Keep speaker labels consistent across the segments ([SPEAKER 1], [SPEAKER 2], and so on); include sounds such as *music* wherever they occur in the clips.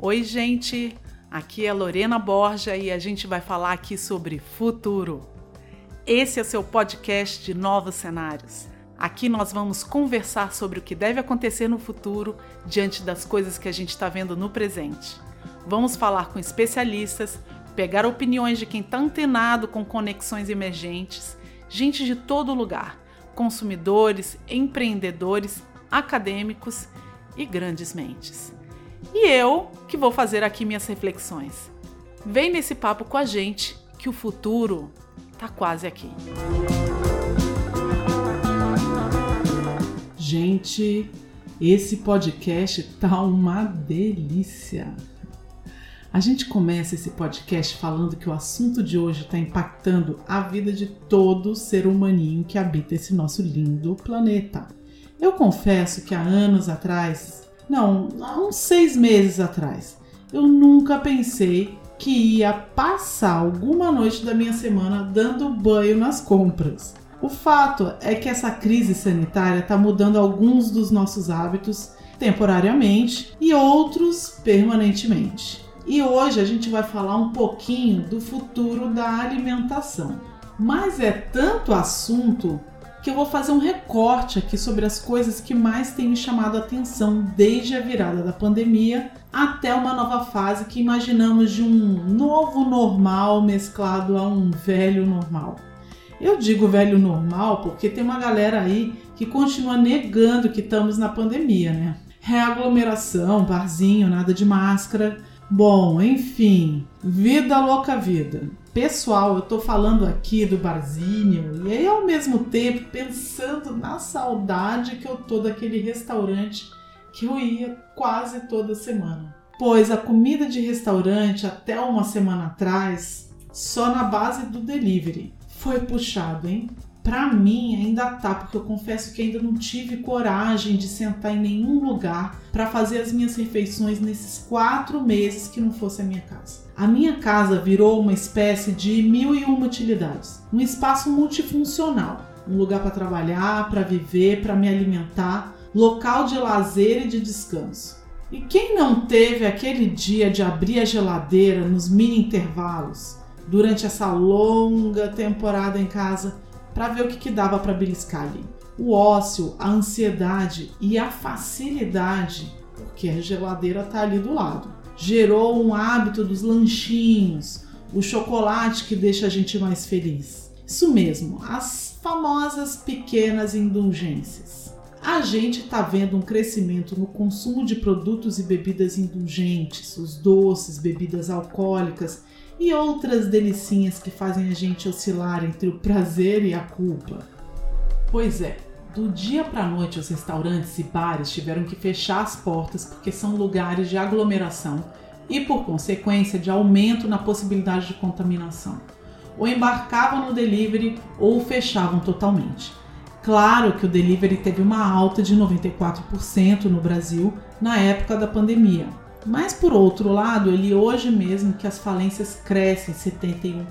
[SPEAKER 1] Oi, gente! Aqui é Lorena Borja e a gente vai falar aqui sobre futuro. Esse é seu podcast de novos cenários. Aqui nós vamos conversar sobre o que deve acontecer no futuro diante das coisas que a gente está vendo no presente. Vamos falar com especialistas, pegar opiniões de quem está antenado com conexões emergentes, gente de todo lugar, consumidores, empreendedores, acadêmicos e grandes mentes. E eu que vou fazer aqui minhas reflexões. Vem nesse papo com a gente que o futuro tá quase aqui. Gente, esse podcast tá uma delícia. A gente começa esse podcast falando que o assunto de hoje está impactando a vida de todo ser humaninho que habita esse nosso lindo planeta. Eu confesso que há anos atrás, não, há uns seis meses atrás, eu nunca pensei que ia passar alguma noite da minha semana dando banho nas compras. O fato é que essa crise sanitária está mudando alguns dos nossos hábitos temporariamente e outros permanentemente. E hoje a gente vai falar um pouquinho do futuro da alimentação. Mas é tanto assunto que eu vou fazer um recorte aqui sobre as coisas que mais têm me chamado a atenção desde a virada da pandemia até uma nova fase que imaginamos de um novo normal mesclado a um velho normal. Eu digo velho normal porque tem uma galera aí que continua negando que estamos na pandemia, né? Reaglomeração, barzinho, nada de máscara, Bom, enfim, vida louca vida. Pessoal, eu tô falando aqui do barzinho e aí ao mesmo tempo pensando na saudade que eu tô daquele restaurante que eu ia quase toda semana. Pois a comida de restaurante até uma semana atrás só na base do delivery. Foi puxado, hein? Para mim ainda tá, porque eu confesso que ainda não tive coragem de sentar em nenhum lugar para fazer as minhas refeições nesses quatro meses que não fosse a minha casa. A minha casa virou uma espécie de mil e uma utilidades, um espaço multifuncional, um lugar para trabalhar, para viver, para me alimentar, local de lazer e de descanso. E quem não teve aquele dia de abrir a geladeira nos mini intervalos durante essa longa temporada em casa? Para ver o que, que dava para beliscar ali. O ócio, a ansiedade e a facilidade, porque a geladeira tá ali do lado, gerou um hábito dos lanchinhos, o chocolate que deixa a gente mais feliz. Isso mesmo, as famosas pequenas indulgências. A gente está vendo um crescimento no consumo de produtos e bebidas indulgentes, os doces, bebidas alcoólicas e outras delicinhas que fazem a gente oscilar entre o prazer e a culpa. Pois é, do dia para noite os restaurantes e bares tiveram que fechar as portas porque são lugares de aglomeração e, por consequência, de aumento na possibilidade de contaminação. Ou embarcavam no delivery ou fechavam totalmente. Claro que o delivery teve uma alta de 94% no Brasil na época da pandemia, mas por outro lado, ele hoje mesmo que as falências crescem 71%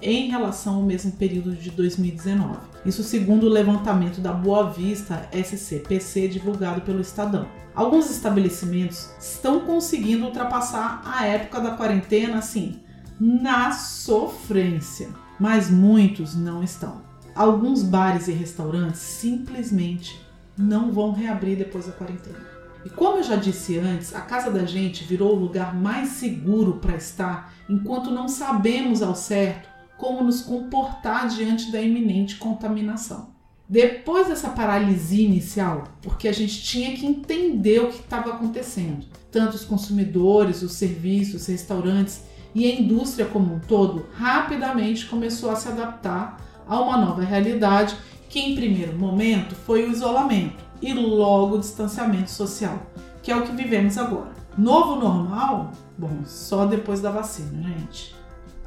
[SPEAKER 1] em relação ao mesmo período de 2019. Isso segundo o levantamento da Boa Vista SCPC divulgado pelo Estadão. Alguns estabelecimentos estão conseguindo ultrapassar a época da quarentena assim, na sofrência, mas muitos não estão. Alguns bares e restaurantes simplesmente não vão reabrir depois da quarentena. E como eu já disse antes, a casa da gente virou o lugar mais seguro para estar enquanto não sabemos ao certo como nos comportar diante da iminente contaminação. Depois dessa paralisia inicial, porque a gente tinha que entender o que estava acontecendo, tanto os consumidores, os serviços, os restaurantes e a indústria como um todo rapidamente começou a se adaptar a uma nova realidade que, em primeiro momento, foi o isolamento e logo distanciamento social, que é o que vivemos agora. Novo normal? Bom, só depois da vacina, gente.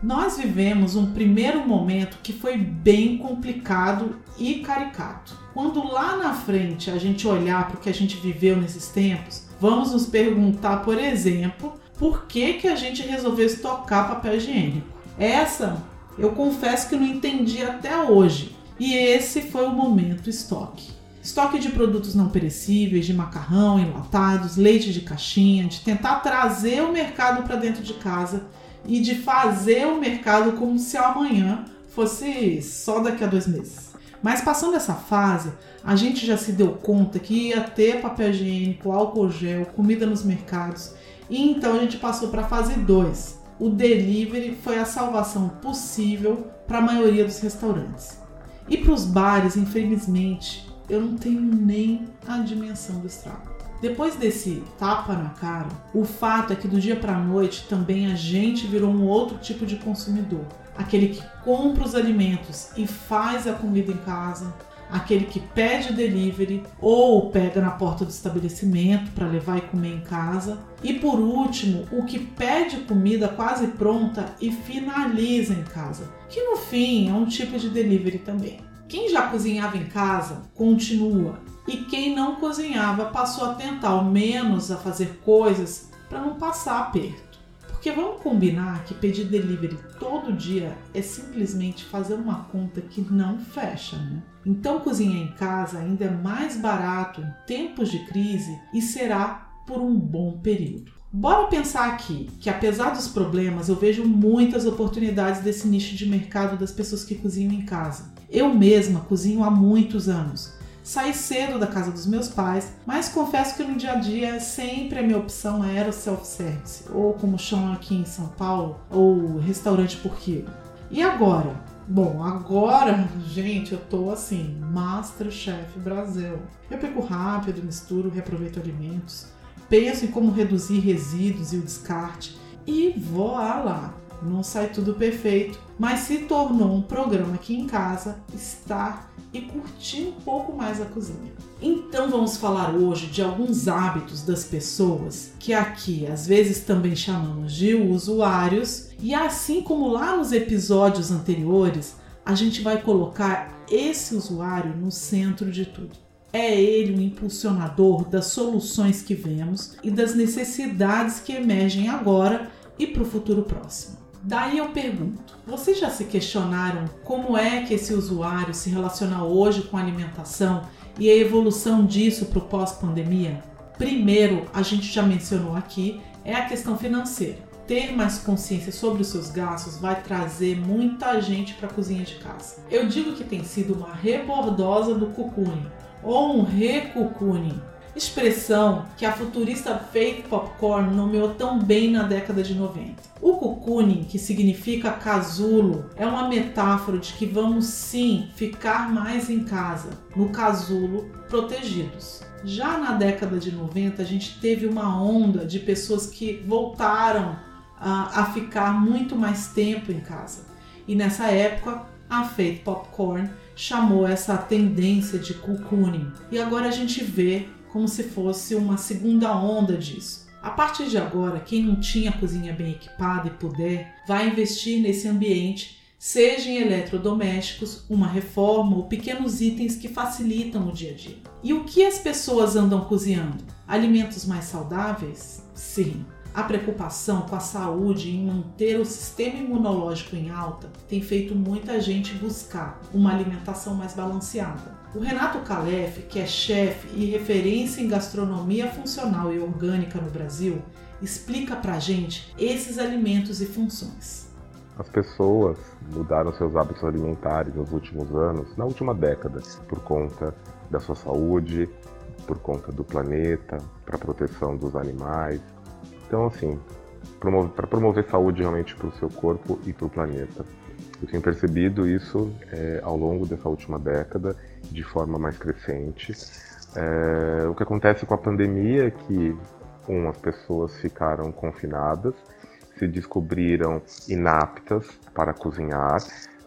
[SPEAKER 1] Nós vivemos um primeiro momento que foi bem complicado e caricato. Quando lá na frente a gente olhar para o que a gente viveu nesses tempos, vamos nos perguntar, por exemplo, por que, que a gente resolveu estocar papel higiênico. Essa eu confesso que não entendi até hoje. E esse foi o momento estoque. Estoque de produtos não perecíveis, de macarrão, enlatados, leite de caixinha, de tentar trazer o mercado para dentro de casa e de fazer o mercado como se amanhã fosse só daqui a dois meses. Mas passando essa fase, a gente já se deu conta que ia ter papel higiênico, álcool gel, comida nos mercados, e então a gente passou para a fase 2. O delivery foi a salvação possível para a maioria dos restaurantes. E para os bares, infelizmente, eu não tenho nem a dimensão do estrago. Depois desse tapa na cara, o fato é que do dia para a noite também a gente virou um outro tipo de consumidor. Aquele que compra os alimentos e faz a comida em casa, aquele que pede delivery ou pega na porta do estabelecimento para levar e comer em casa. E por último, o que pede comida quase pronta e finaliza em casa, que no fim é um tipo de delivery também. Quem já cozinhava em casa continua e quem não cozinhava passou a tentar ao menos a fazer coisas para não passar aperto. Porque vamos combinar que pedir delivery todo dia é simplesmente fazer uma conta que não fecha, né? Então cozinhar em casa ainda é mais barato em tempos de crise e será por um bom período. Bora pensar aqui que apesar dos problemas, eu vejo muitas oportunidades desse nicho de mercado das pessoas que cozinham em casa. Eu mesma cozinho há muitos anos Saí cedo da casa dos meus pais, mas confesso que no dia a dia sempre a minha opção era o self-service, ou como chamam aqui em São Paulo, ou restaurante por quilo. E agora? Bom, agora, *laughs* gente, eu tô assim, Masterchef Brasil. Eu pico rápido, misturo, reaproveito alimentos, penso em como reduzir resíduos e o descarte e vou lá. Não sai tudo perfeito, mas se tornou um programa aqui em casa, estar e curtir um pouco mais a cozinha. Então vamos falar hoje de alguns hábitos das pessoas que aqui às vezes também chamamos de usuários, e assim como lá nos episódios anteriores, a gente vai colocar esse usuário no centro de tudo. É ele o impulsionador das soluções que vemos e das necessidades que emergem agora e para o futuro próximo. Daí eu pergunto: vocês já se questionaram como é que esse usuário se relaciona hoje com a alimentação e a evolução disso para o pós-pandemia? Primeiro, a gente já mencionou aqui, é a questão financeira. Ter mais consciência sobre os seus gastos vai trazer muita gente para a cozinha de casa. Eu digo que tem sido uma rebordosa do cucune ou um recucune expressão que a futurista Faith Popcorn nomeou tão bem na década de 90. O cocooning, que significa casulo, é uma metáfora de que vamos sim ficar mais em casa, no casulo, protegidos. Já na década de 90, a gente teve uma onda de pessoas que voltaram a, a ficar muito mais tempo em casa. E nessa época, a Faith Popcorn chamou essa tendência de cocooning. E agora a gente vê como se fosse uma segunda onda disso. A partir de agora, quem não tinha cozinha bem equipada e puder, vai investir nesse ambiente, seja em eletrodomésticos, uma reforma ou pequenos itens que facilitam o dia a dia. E o que as pessoas andam cozinhando? Alimentos mais saudáveis? Sim. A preocupação com a saúde e em manter o sistema imunológico em alta tem feito muita gente buscar uma alimentação mais balanceada. O Renato Calef, que é chefe e referência em gastronomia funcional e orgânica no Brasil, explica pra gente esses alimentos e funções.
[SPEAKER 2] As pessoas mudaram seus hábitos alimentares nos últimos anos, na última década, por conta da sua saúde, por conta do planeta, para proteção dos animais, então, assim, para promover saúde realmente para o seu corpo e para o planeta. Eu tenho percebido isso é, ao longo dessa última década de forma mais crescente. É, o que acontece com a pandemia é que, um, as pessoas ficaram confinadas, se descobriram inaptas para cozinhar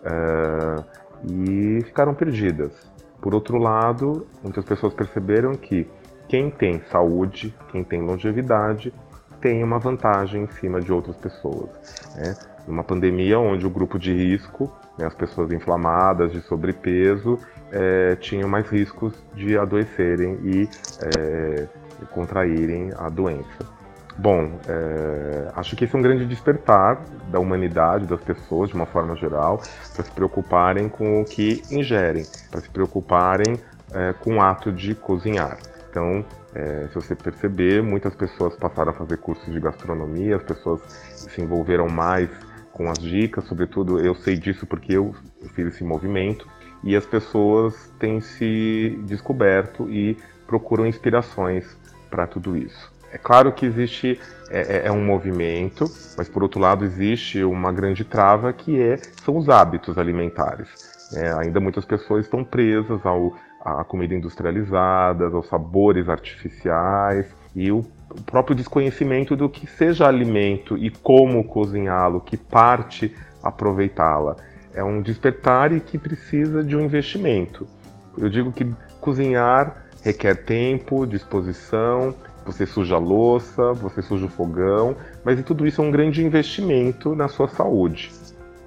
[SPEAKER 2] é, e ficaram perdidas. Por outro lado, muitas pessoas perceberam que quem tem saúde, quem tem longevidade, tem uma vantagem em cima de outras pessoas. Né? Numa pandemia onde o grupo de risco, né, as pessoas inflamadas, de sobrepeso, é, tinham mais riscos de adoecerem e é, contraírem a doença. Bom, é, acho que esse é um grande despertar da humanidade, das pessoas, de uma forma geral, para se preocuparem com o que ingerem, para se preocuparem é, com o ato de cozinhar. Então, é, se você perceber, muitas pessoas passaram a fazer cursos de gastronomia, as pessoas se envolveram mais com as dicas, sobretudo eu sei disso porque eu fiz esse movimento e as pessoas têm se descoberto e procuram inspirações para tudo isso. É claro que existe é, é, é, um movimento, mas por outro lado existe uma grande trava que é, são os hábitos alimentares. É, ainda muitas pessoas estão presas ao, à comida industrializada, aos sabores artificiais e o próprio desconhecimento do que seja alimento e como cozinhá-lo, que parte aproveitá-la. É um despertar e que precisa de um investimento. Eu digo que cozinhar requer tempo, disposição, você suja a louça, você suja o fogão, mas tudo isso é um grande investimento na sua saúde.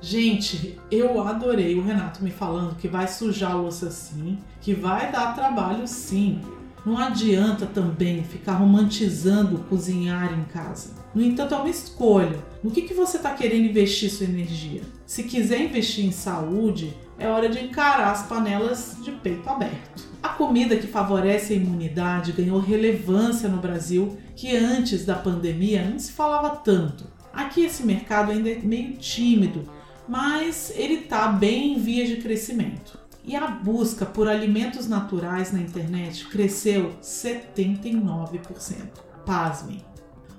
[SPEAKER 1] Gente, eu adorei o Renato me falando que vai sujar a louça sim, que vai dar trabalho sim. Não adianta também ficar romantizando cozinhar em casa. No entanto, é uma escolha. No que, que você está querendo investir sua energia? Se quiser investir em saúde, é hora de encarar as panelas de peito aberto. A comida que favorece a imunidade ganhou relevância no Brasil que antes da pandemia não se falava tanto. Aqui esse mercado ainda é meio tímido, mas ele está bem em vias de crescimento. E a busca por alimentos naturais na internet cresceu 79%. Pasmem!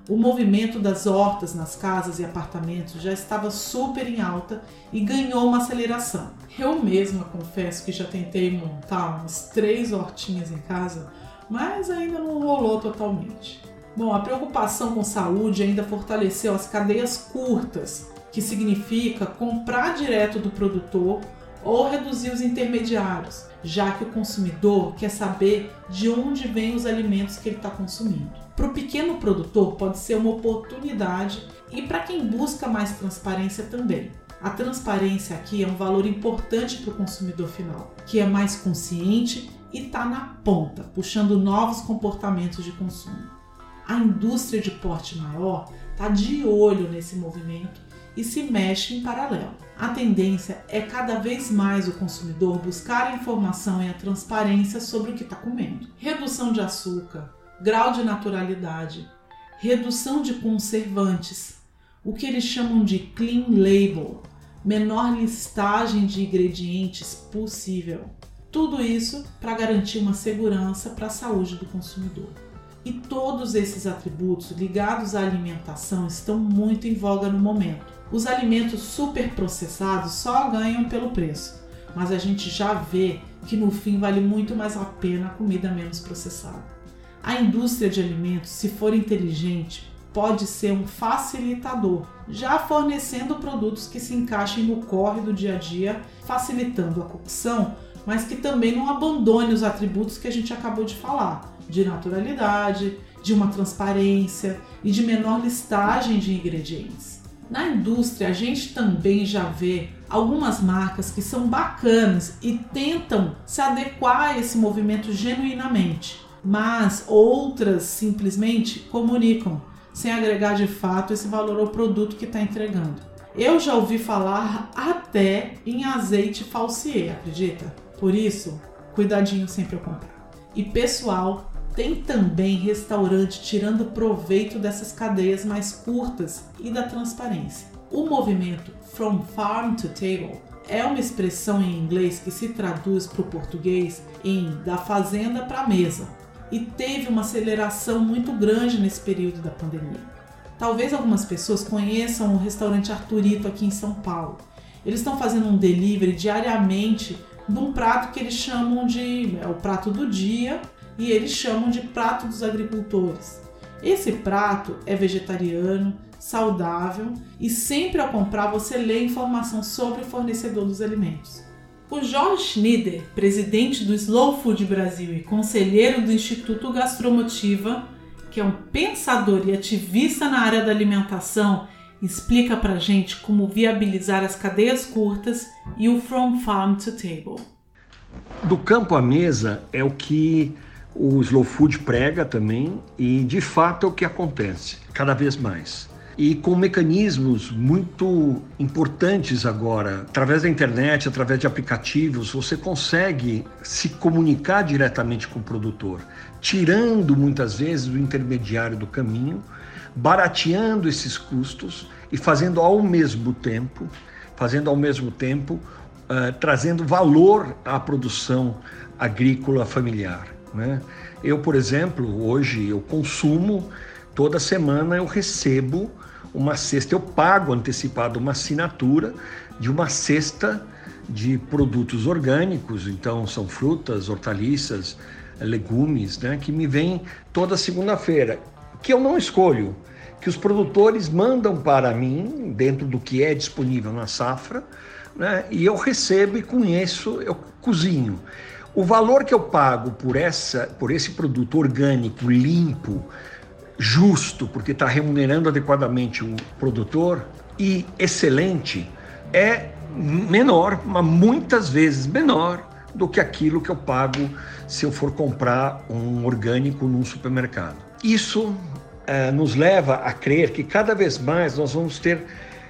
[SPEAKER 1] O movimento das hortas nas casas e apartamentos já estava super em alta e ganhou uma aceleração. Eu mesma confesso que já tentei montar umas três hortinhas em casa, mas ainda não rolou totalmente. Bom, a preocupação com saúde ainda fortaleceu as cadeias curtas, que significa comprar direto do produtor ou reduzir os intermediários, já que o consumidor quer saber de onde vêm os alimentos que ele está consumindo. Para o pequeno produtor pode ser uma oportunidade e para quem busca mais transparência também. A transparência aqui é um valor importante para o consumidor final, que é mais consciente e está na ponta, puxando novos comportamentos de consumo. A indústria de porte maior está de olho nesse movimento e se mexe em paralelo. A tendência é cada vez mais o consumidor buscar a informação e a transparência sobre o que está comendo. Redução de açúcar, grau de naturalidade, redução de conservantes, o que eles chamam de clean label, menor listagem de ingredientes possível. Tudo isso para garantir uma segurança para a saúde do consumidor. E todos esses atributos ligados à alimentação estão muito em voga no momento. Os alimentos superprocessados só ganham pelo preço, mas a gente já vê que no fim vale muito mais a pena a comida menos processada. A indústria de alimentos, se for inteligente, pode ser um facilitador, já fornecendo produtos que se encaixem no corre do dia a dia, facilitando a cocção, mas que também não abandone os atributos que a gente acabou de falar, de naturalidade, de uma transparência e de menor listagem de ingredientes. Na indústria, a gente também já vê algumas marcas que são bacanas e tentam se adequar a esse movimento genuinamente, mas outras simplesmente comunicam sem agregar de fato esse valor ao produto que está entregando. Eu já ouvi falar até em azeite falsier, acredita? Por isso, cuidadinho sempre ao comprar. E pessoal, tem também restaurante tirando proveito dessas cadeias mais curtas e da transparência. O movimento From Farm to Table é uma expressão em inglês que se traduz para o português em da fazenda para a mesa e teve uma aceleração muito grande nesse período da pandemia. Talvez algumas pessoas conheçam o restaurante Arturito aqui em São Paulo. Eles estão fazendo um delivery diariamente de um prato que eles chamam de é, o prato do dia e eles chamam de prato dos agricultores. Esse prato é vegetariano, saudável e sempre ao comprar você lê informação sobre o fornecedor dos alimentos. O Jorge Schneider, presidente do Slow Food Brasil e conselheiro do Instituto Gastromotiva, que é um pensador e ativista na área da alimentação, explica pra gente como viabilizar as cadeias curtas e o From Farm to Table.
[SPEAKER 3] Do campo à mesa é o que o slow food prega também e de fato é o que acontece cada vez mais. e com mecanismos muito importantes agora. Através da internet, através de aplicativos, você consegue se comunicar diretamente com o produtor, tirando muitas vezes o intermediário do caminho, barateando esses custos e fazendo ao mesmo tempo, fazendo ao mesmo tempo, uh, trazendo valor à produção agrícola familiar. Né? Eu, por exemplo, hoje eu consumo toda semana eu recebo uma cesta, eu pago antecipado uma assinatura de uma cesta de produtos orgânicos, então são frutas, hortaliças, legumes, né, que me vêm toda segunda-feira, que eu não escolho, que os produtores mandam para mim, dentro do que é disponível na safra, né, e eu recebo e isso eu cozinho. O valor que eu pago por, essa, por esse produto orgânico, limpo, justo, porque está remunerando adequadamente o produtor, e excelente, é menor, mas muitas vezes menor do que aquilo que eu pago se eu for comprar um orgânico num supermercado. Isso é, nos leva a crer que cada vez mais nós vamos ter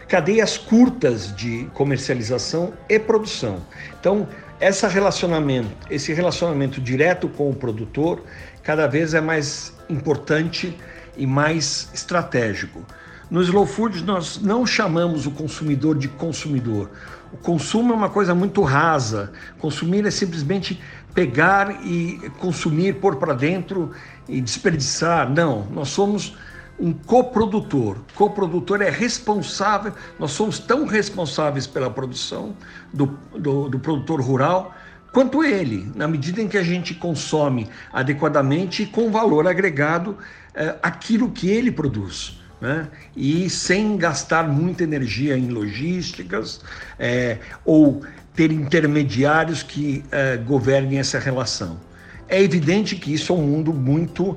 [SPEAKER 3] cadeias curtas de comercialização e produção. Então, essa relacionamento, esse relacionamento direto com o produtor, cada vez é mais importante e mais estratégico. No Slow Food, nós não chamamos o consumidor de consumidor. O consumo é uma coisa muito rasa. Consumir é simplesmente pegar e consumir, pôr para dentro e desperdiçar. Não, nós somos um coprodutor. Coprodutor é responsável, nós somos tão responsáveis pela produção do, do, do produtor rural quanto ele, na medida em que a gente consome adequadamente e com valor agregado é, aquilo que ele produz. Né? E sem gastar muita energia em logísticas é, ou ter intermediários que é, governem essa relação. É evidente que isso é um mundo muito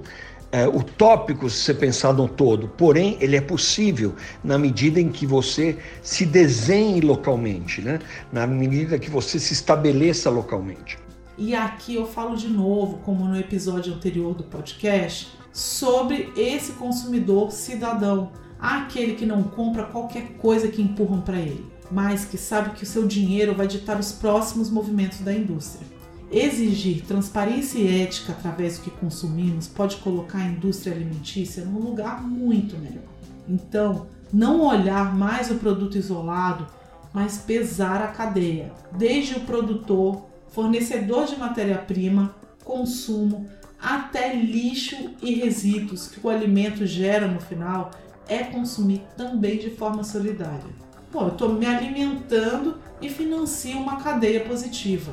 [SPEAKER 3] é, utópico se você pensar no todo, porém ele é possível na medida em que você se desenhe localmente, né? na medida que você se estabeleça localmente.
[SPEAKER 1] E aqui eu falo de novo, como no episódio anterior do podcast, sobre esse consumidor cidadão, aquele que não compra qualquer coisa que empurram para ele, mas que sabe que o seu dinheiro vai ditar os próximos movimentos da indústria. Exigir transparência e ética através do que consumimos pode colocar a indústria alimentícia num lugar muito melhor. Então, não olhar mais o produto isolado, mas pesar a cadeia, desde o produtor, fornecedor de matéria-prima, consumo, até lixo e resíduos que o alimento gera no final é consumir também de forma solidária. Bom, eu estou me alimentando e financio uma cadeia positiva.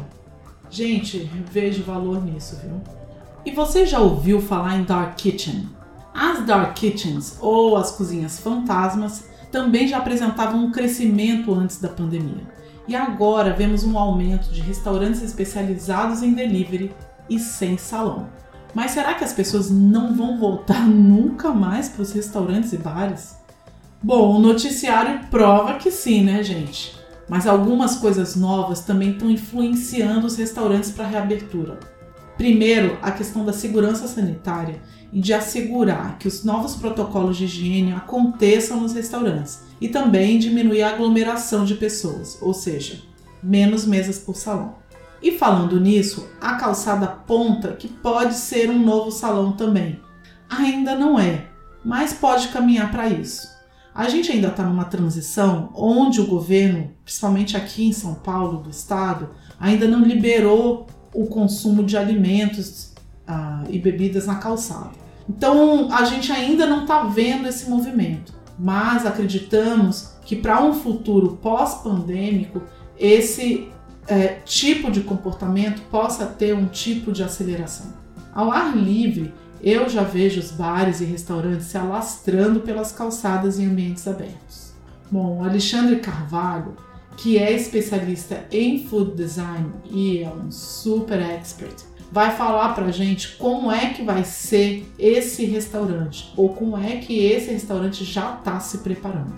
[SPEAKER 1] Gente, vejo valor nisso, viu? E você já ouviu falar em Dark Kitchen? As Dark Kitchens, ou as cozinhas fantasmas, também já apresentavam um crescimento antes da pandemia. E agora vemos um aumento de restaurantes especializados em delivery e sem salão. Mas será que as pessoas não vão voltar *laughs* nunca mais para os restaurantes e bares? Bom, o noticiário prova que sim, né, gente? Mas algumas coisas novas também estão influenciando os restaurantes para reabertura. Primeiro, a questão da segurança sanitária e de assegurar que os novos protocolos de higiene aconteçam nos restaurantes e também diminuir a aglomeração de pessoas, ou seja, menos mesas por salão. E falando nisso, a calçada ponta, que pode ser um novo salão também. Ainda não é, mas pode caminhar para isso. A gente ainda está numa transição onde o governo, principalmente aqui em São Paulo, do estado, ainda não liberou o consumo de alimentos ah, e bebidas na calçada. Então a gente ainda não está vendo esse movimento, mas acreditamos que para um futuro pós-pandêmico esse é, tipo de comportamento possa ter um tipo de aceleração. Ao ar livre, eu já vejo os bares e restaurantes se alastrando pelas calçadas em ambientes abertos. Bom, Alexandre Carvalho, que é especialista em food design e é um super expert, vai falar pra gente como é que vai ser esse restaurante ou como é que esse restaurante já está se preparando.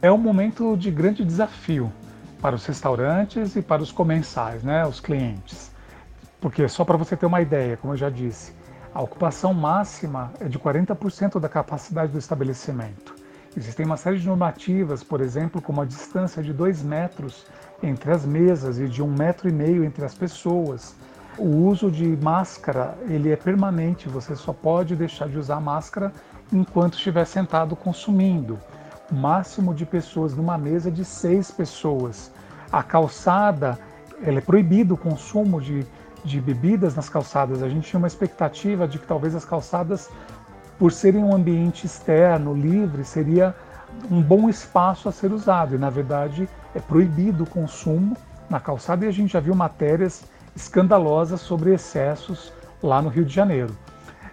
[SPEAKER 4] É um momento de grande desafio para os restaurantes e para os comensais, né, os clientes. Porque só para você ter uma ideia, como eu já disse, a ocupação máxima é de 40% da capacidade do estabelecimento. Existem uma série de normativas, por exemplo, como a distância de dois metros entre as mesas e de um metro e meio entre as pessoas. O uso de máscara ele é permanente, você só pode deixar de usar máscara enquanto estiver sentado consumindo. O máximo de pessoas numa mesa é de seis pessoas. A calçada, ela é proibido o consumo de, de bebidas nas calçadas. A gente tinha uma expectativa de que talvez as calçadas, por serem um ambiente externo, livre, seria um bom espaço a ser usado. E na verdade é proibido o consumo na calçada e a gente já viu matérias escandalosas sobre excessos lá no Rio de Janeiro.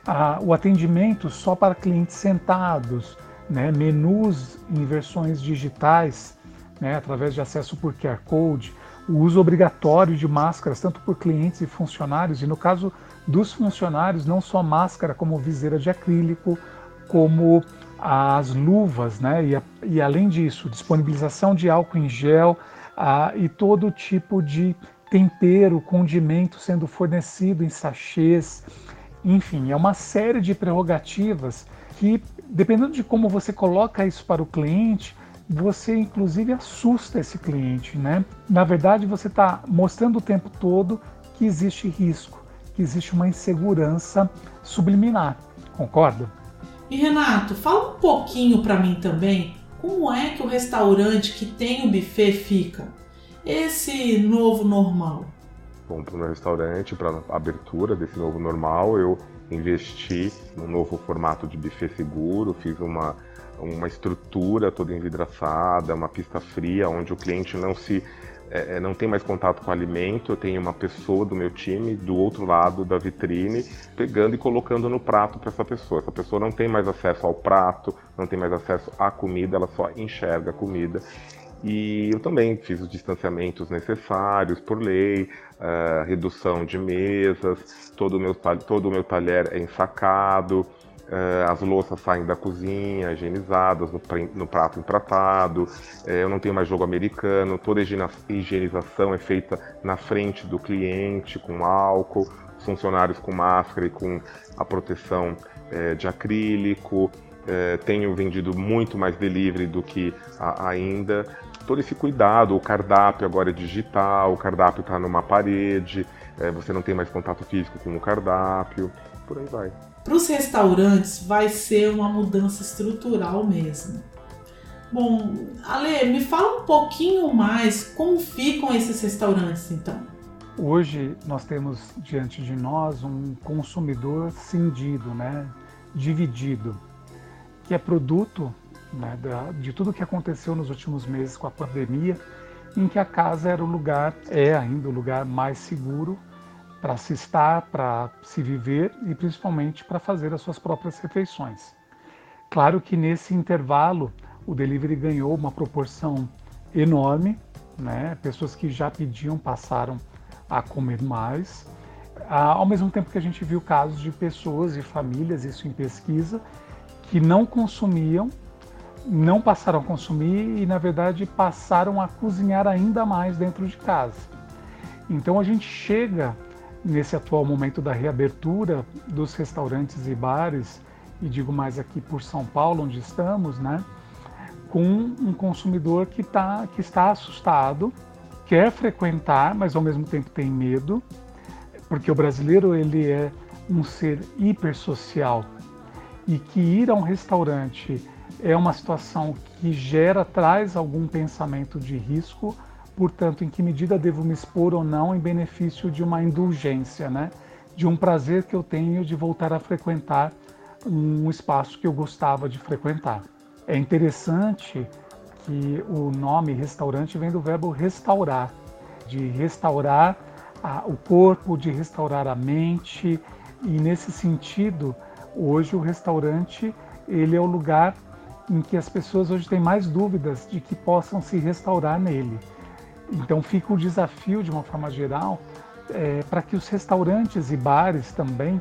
[SPEAKER 4] Ah, o atendimento só para clientes sentados, né, menus em versões digitais, né, através de acesso por QR Code, o uso obrigatório de máscaras, tanto por clientes e funcionários, e no caso dos funcionários, não só máscara, como viseira de acrílico, como as luvas, né, e, a, e além disso, disponibilização de álcool em gel ah, e todo tipo de tempero, condimento sendo fornecido em sachês, enfim, é uma série de prerrogativas que, dependendo de como você coloca isso para o cliente, você inclusive assusta esse cliente, né? Na verdade, você está mostrando o tempo todo que existe risco, que existe uma insegurança subliminar, concorda?
[SPEAKER 1] E Renato, fala um pouquinho para mim também como é que o restaurante que tem o buffet fica? Esse novo normal.
[SPEAKER 2] Bom, para o meu restaurante, para a abertura desse novo normal, eu investi num novo formato de buffet seguro, fiz uma, uma estrutura toda envidraçada, uma pista fria, onde o cliente não se é, é, não tem mais contato com o alimento, eu tenho uma pessoa do meu time do outro lado da vitrine pegando e colocando no prato para essa pessoa. Essa pessoa não tem mais acesso ao prato, não tem mais acesso à comida, ela só enxerga a comida. E eu também fiz os distanciamentos necessários por lei, uh, redução de mesas, todo o meu, todo o meu talher é ensacado, as louças saem da cozinha, higienizadas, no, prato empratado. Uh, eu não tenho mais jogo americano. Toda a higienização é feita na frente do cliente, com álcool. Os funcionários com máscara e com a proteção uh, de acrílico. tenho vendido muito mais delivery do que ainda. Todo esse cuidado. O cardápio agora é digital, o cardápio está numa parede. você não tem mais contato físico com o cardápio. Por aí vai.
[SPEAKER 1] Para os restaurantes vai ser uma mudança estrutural mesmo. Bom, Ale, me fala um pouquinho mais como ficam esses restaurantes então.
[SPEAKER 4] Hoje nós temos diante de nós um consumidor cindido, né? dividido, que é produto né, de tudo que aconteceu nos últimos meses com a pandemia, em que a casa era o lugar, é ainda o lugar mais seguro para se estar, para se viver e principalmente para fazer as suas próprias refeições. Claro que nesse intervalo o delivery ganhou uma proporção enorme, né? pessoas que já pediam passaram a comer mais, ao mesmo tempo que a gente viu casos de pessoas e famílias, isso em pesquisa, que não consumiam, não passaram a consumir e, na verdade, passaram a cozinhar ainda mais dentro de casa. Então a gente chega nesse atual momento da reabertura dos restaurantes e bares, e digo mais aqui por São Paulo, onde estamos, né, com um consumidor que, tá, que está assustado, quer frequentar, mas ao mesmo tempo tem medo, porque o brasileiro ele é um ser hipersocial. E que ir a um restaurante é uma situação que gera, traz algum pensamento de risco, portanto, em que medida devo me expor ou não em benefício de uma indulgência, né? de um prazer que eu tenho de voltar a frequentar um espaço que eu gostava de frequentar. É interessante que o nome restaurante vem do verbo restaurar, de restaurar a, o corpo, de restaurar a mente, e nesse sentido, hoje o restaurante ele é o lugar em que as pessoas hoje têm mais dúvidas de que possam se restaurar nele. Então fica o desafio, de uma forma geral, é, para que os restaurantes e bares também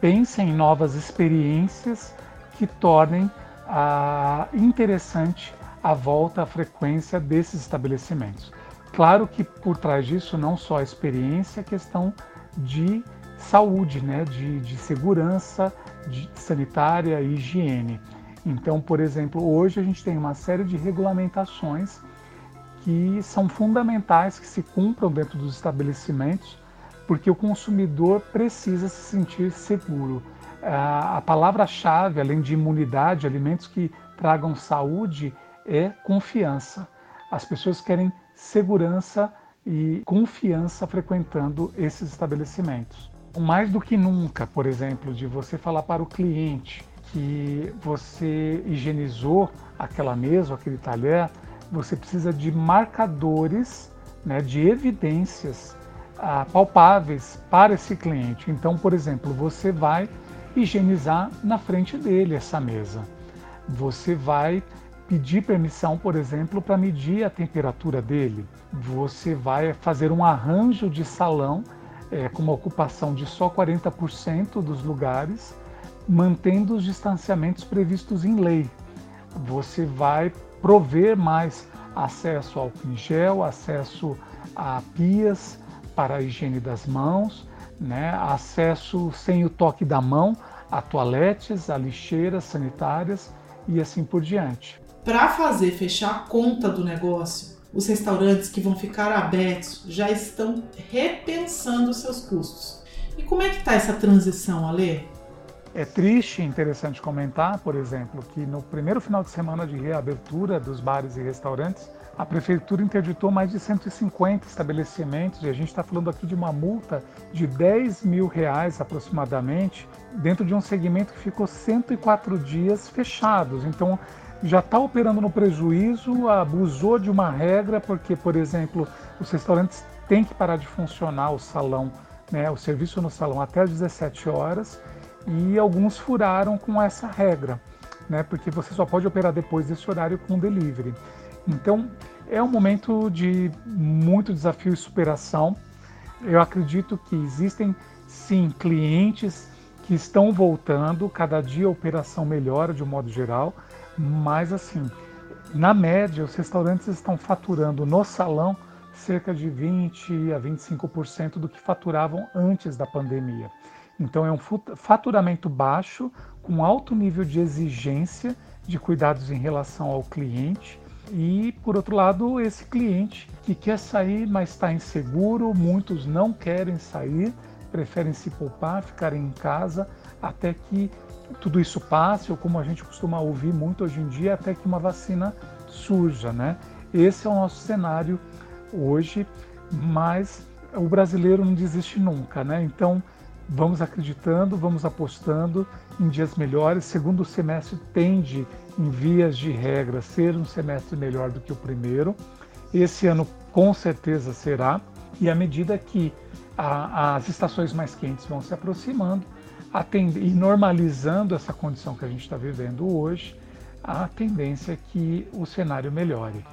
[SPEAKER 4] pensem em novas experiências que tornem a, interessante a volta à frequência desses estabelecimentos. Claro que por trás disso não só a experiência, a questão de saúde, né, de, de segurança de sanitária e higiene. Então, por exemplo, hoje a gente tem uma série de regulamentações que são fundamentais que se cumpram dentro dos estabelecimentos, porque o consumidor precisa se sentir seguro. A palavra-chave, além de imunidade, alimentos que tragam saúde, é confiança. As pessoas querem segurança e confiança frequentando esses estabelecimentos. Mais do que nunca, por exemplo, de você falar para o cliente que você higienizou aquela mesa, aquele talher, você precisa de marcadores, né, de evidências ah, palpáveis para esse cliente. Então, por exemplo, você vai higienizar na frente dele essa mesa. Você vai pedir permissão, por exemplo, para medir a temperatura dele. Você vai fazer um arranjo de salão é, com uma ocupação de só 40% dos lugares, mantendo os distanciamentos previstos em lei. Você vai prover mais acesso ao em gel, acesso a pias para a higiene das mãos, né? acesso sem o toque da mão a toaletes, a lixeiras sanitárias e assim por diante.
[SPEAKER 1] Para fazer fechar a conta do negócio, os restaurantes que vão ficar abertos já estão repensando seus custos. E como é que está essa transição, Alê?
[SPEAKER 4] É triste e interessante comentar, por exemplo, que no primeiro final de semana de reabertura dos bares e restaurantes, a prefeitura interditou mais de 150 estabelecimentos e a gente está falando aqui de uma multa de 10 mil reais aproximadamente, dentro de um segmento que ficou 104 dias fechados. Então, já está operando no prejuízo, abusou de uma regra, porque, por exemplo, os restaurantes têm que parar de funcionar o salão, né, o serviço no salão até às 17 horas, e alguns furaram com essa regra, né, porque você só pode operar depois desse horário com delivery. Então, é um momento de muito desafio e superação. Eu acredito que existem sim clientes que estão voltando, cada dia a operação melhora de um modo geral, mas assim, na média, os restaurantes estão faturando no salão cerca de 20 a 25% do que faturavam antes da pandemia. Então é um faturamento baixo, com alto nível de exigência de cuidados em relação ao cliente e, por outro lado, esse cliente que quer sair, mas está inseguro, muitos não querem sair, preferem se poupar, ficarem em casa até que tudo isso passe, ou como a gente costuma ouvir muito hoje em dia, até que uma vacina surja, né? Esse é o nosso cenário hoje, mas o brasileiro não desiste nunca, né? Então, vamos acreditando, vamos apostando em dias melhores. Segundo semestre tende em vias de regra, ser um semestre melhor do que o primeiro. Esse ano com certeza será, e à medida que a, as estações mais quentes vão se aproximando e normalizando essa condição que a gente está vivendo hoje, a tendência é que o cenário melhore.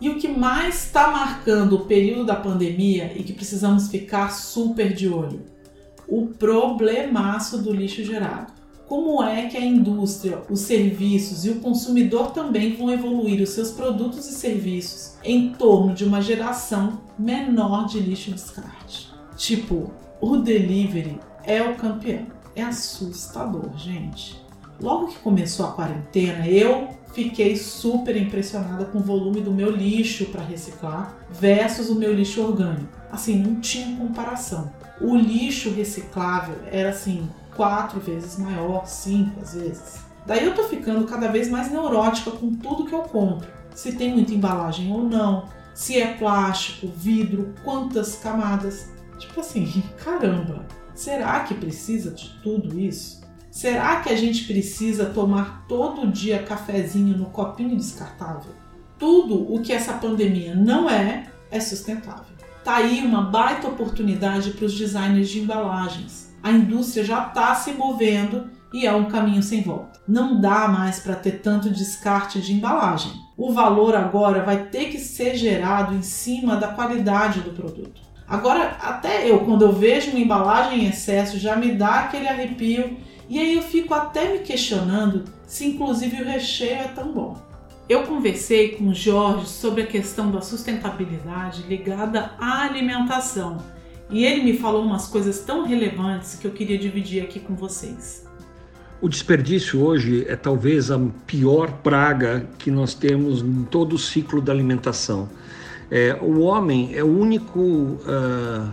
[SPEAKER 1] E o que mais está marcando o período da pandemia e que precisamos ficar super de olho? O problemaço do lixo gerado como é que a indústria, os serviços e o consumidor também vão evoluir os seus produtos e serviços em torno de uma geração menor de lixo descarte. Tipo, o delivery é o campeão. É assustador, gente. Logo que começou a quarentena, eu fiquei super impressionada com o volume do meu lixo para reciclar versus o meu lixo orgânico. Assim, não tinha comparação. O lixo reciclável era assim quatro vezes maior, cinco às vezes. Daí eu tô ficando cada vez mais neurótica com tudo que eu compro. Se tem muita embalagem ou não, se é plástico, vidro, quantas camadas. Tipo assim, *laughs* caramba, será que precisa de tudo isso? Será que a gente precisa tomar todo dia cafezinho no copinho descartável? Tudo o que essa pandemia não é, é sustentável. Tá aí uma baita oportunidade para os designers de embalagens a indústria já está se movendo e é um caminho sem volta. Não dá mais para ter tanto descarte de embalagem. O valor agora vai ter que ser gerado em cima da qualidade do produto. Agora, até eu, quando eu vejo uma embalagem em excesso, já me dá aquele arrepio e aí eu fico até me questionando se, inclusive, o recheio é tão bom. Eu conversei com o Jorge sobre a questão da sustentabilidade ligada à alimentação e ele me falou umas coisas tão relevantes que eu queria dividir aqui com vocês.
[SPEAKER 3] O desperdício hoje é talvez a pior praga que nós temos em todo o ciclo da alimentação. É, o homem é o único, uh,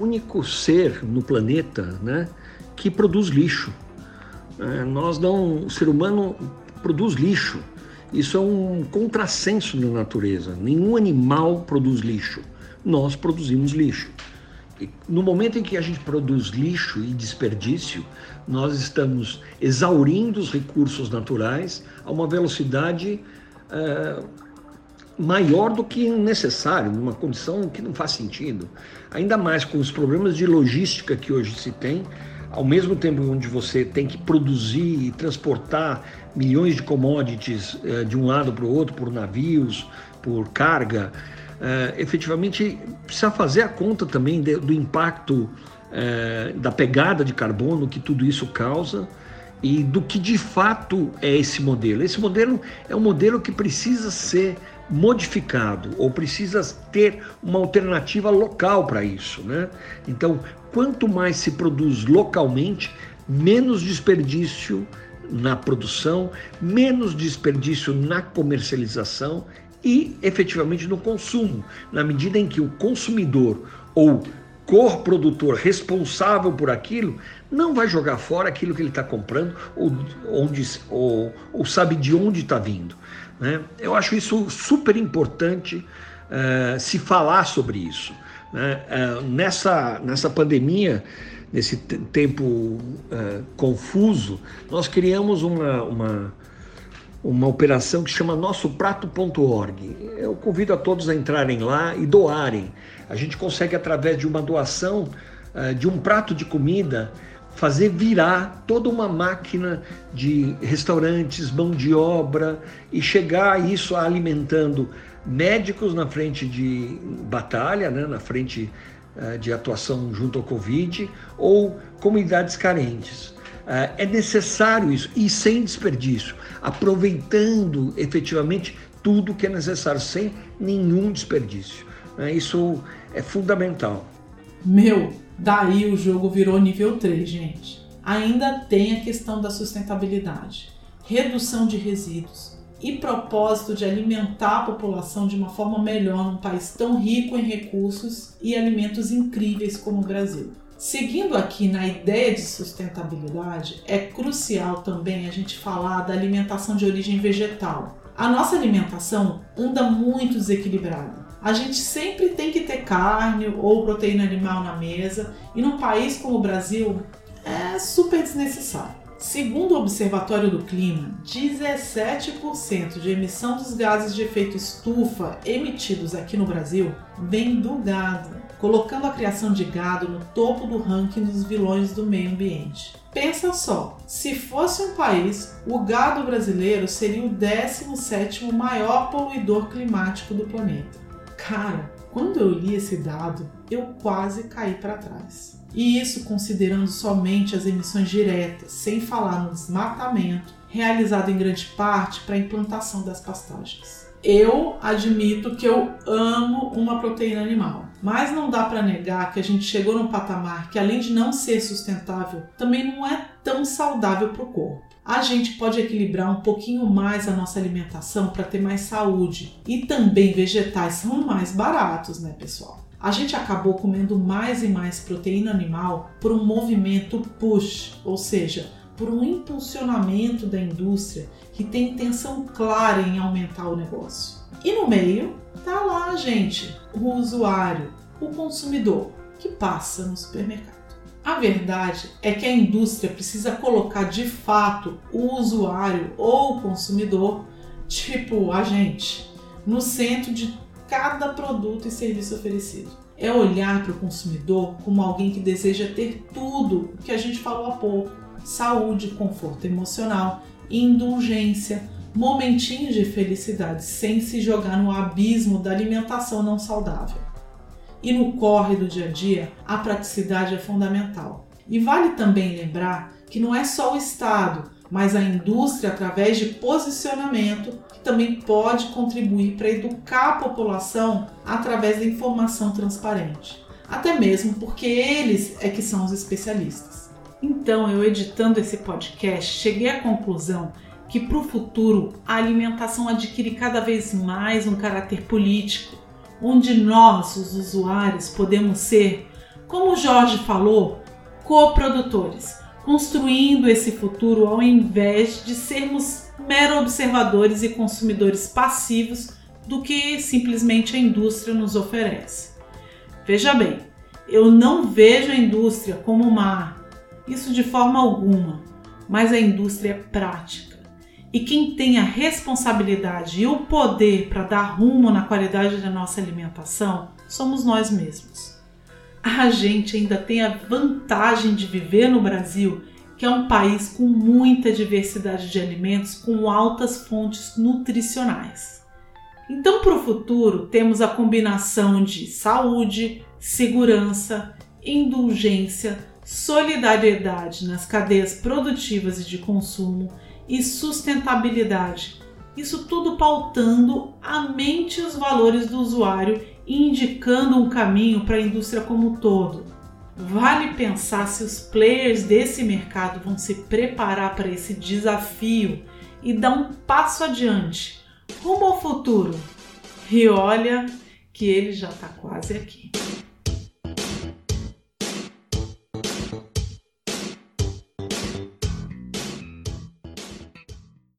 [SPEAKER 3] único ser no planeta né, que produz lixo. É, nós não, o ser humano produz lixo. Isso é um contrassenso da natureza. Nenhum animal produz lixo. Nós produzimos lixo. No momento em que a gente produz lixo e desperdício, nós estamos exaurindo os recursos naturais a uma velocidade uh, maior do que necessário, numa condição que não faz sentido. Ainda mais com os problemas de logística que hoje se tem, ao mesmo tempo onde você tem que produzir e transportar milhões de commodities uh, de um lado para o outro, por navios, por carga, uh, efetivamente precisa fazer a conta também de, do impacto uh, da pegada de carbono que tudo isso causa e do que de fato é esse modelo. Esse modelo é um modelo que precisa ser modificado ou precisa ter uma alternativa local para isso, né? Então, quanto mais se produz localmente, menos desperdício na produção, menos desperdício na comercialização e efetivamente no consumo, na medida em que o consumidor ou cor-produtor responsável por aquilo não vai jogar fora aquilo que ele está comprando ou, onde, ou, ou, sabe de onde está vindo. Né? Eu acho isso super importante uh, se falar sobre isso. Né? Uh, nessa, nessa pandemia, nesse tempo uh, confuso, nós criamos uma, uma uma operação que chama nossoprato.org. Eu convido a todos a entrarem lá e doarem. A gente consegue, através de uma doação uh, de um prato de comida, fazer virar toda uma máquina de restaurantes, mão de obra e chegar a isso alimentando médicos na frente de batalha, né, na frente de atuação junto ao Covid, ou comunidades carentes. Uh, é necessário isso e sem desperdício aproveitando efetivamente tudo que é necessário, sem nenhum desperdício. Né? Isso é fundamental.
[SPEAKER 1] Meu, daí o jogo virou nível 3, gente. Ainda tem a questão da sustentabilidade, redução de resíduos e propósito de alimentar a população de uma forma melhor num país tão rico em recursos e alimentos incríveis como o Brasil. Seguindo aqui na ideia de sustentabilidade, é crucial também a gente falar da alimentação de origem vegetal. A nossa alimentação anda muito desequilibrada. A gente sempre tem que ter carne ou proteína animal na mesa e num país como o Brasil é super desnecessário. Segundo o Observatório do Clima, 17% de emissão dos gases de efeito estufa emitidos aqui no Brasil vem do gado colocando a criação de gado no topo do ranking dos vilões do meio ambiente. Pensa só, se fosse um país, o gado brasileiro seria o 17º maior poluidor climático do planeta. Cara, quando eu li esse dado, eu quase caí para trás. E isso considerando somente as emissões diretas, sem falar no desmatamento, realizado em grande parte para a implantação das pastagens. Eu admito que eu amo uma proteína animal, mas não dá para negar que a gente chegou num patamar que, além de não ser sustentável, também não é tão saudável para o corpo. A gente pode equilibrar um pouquinho mais a nossa alimentação para ter mais saúde e também vegetais são mais baratos, né, pessoal? A gente acabou comendo mais e mais proteína animal por um movimento push, ou seja, por um impulsionamento da indústria que tem intenção clara em aumentar o negócio. E no meio tá lá, gente, o usuário, o consumidor que passa no supermercado. A verdade é que a indústria precisa colocar de fato o usuário ou o consumidor, tipo a gente, no centro de cada produto e serviço oferecido. É olhar para o consumidor como alguém que deseja ter tudo o que a gente falou há pouco saúde, conforto emocional, indulgência, momentinhos de felicidade sem se jogar no abismo da alimentação não saudável. E no corre do dia a dia, a praticidade é fundamental. E vale também lembrar que não é só o Estado, mas a indústria, através de posicionamento, que também pode contribuir para educar a população através da informação transparente. Até mesmo porque eles é que são os especialistas. Então, eu editando esse podcast, cheguei à conclusão que para o futuro a alimentação adquire cada vez mais um caráter político, onde nós, os usuários, podemos ser, como Jorge falou, coprodutores, construindo esse futuro ao invés de sermos mero observadores e consumidores passivos do que simplesmente a indústria nos oferece. Veja bem, eu não vejo a indústria como má, isso de forma alguma, mas a indústria é prática. E quem tem a responsabilidade e o poder para dar rumo na qualidade da nossa alimentação somos nós mesmos. A gente ainda tem a vantagem de viver no Brasil, que é um país com muita diversidade de alimentos com altas fontes nutricionais. Então, para o futuro, temos a combinação de saúde, segurança, indulgência, solidariedade nas cadeias produtivas e de consumo e sustentabilidade. Isso tudo pautando a mente os valores do usuário e indicando um caminho para a indústria como um todo. Vale pensar se os players desse mercado vão se preparar para esse desafio e dar um passo adiante, rumo ao futuro. E olha que ele já está quase aqui.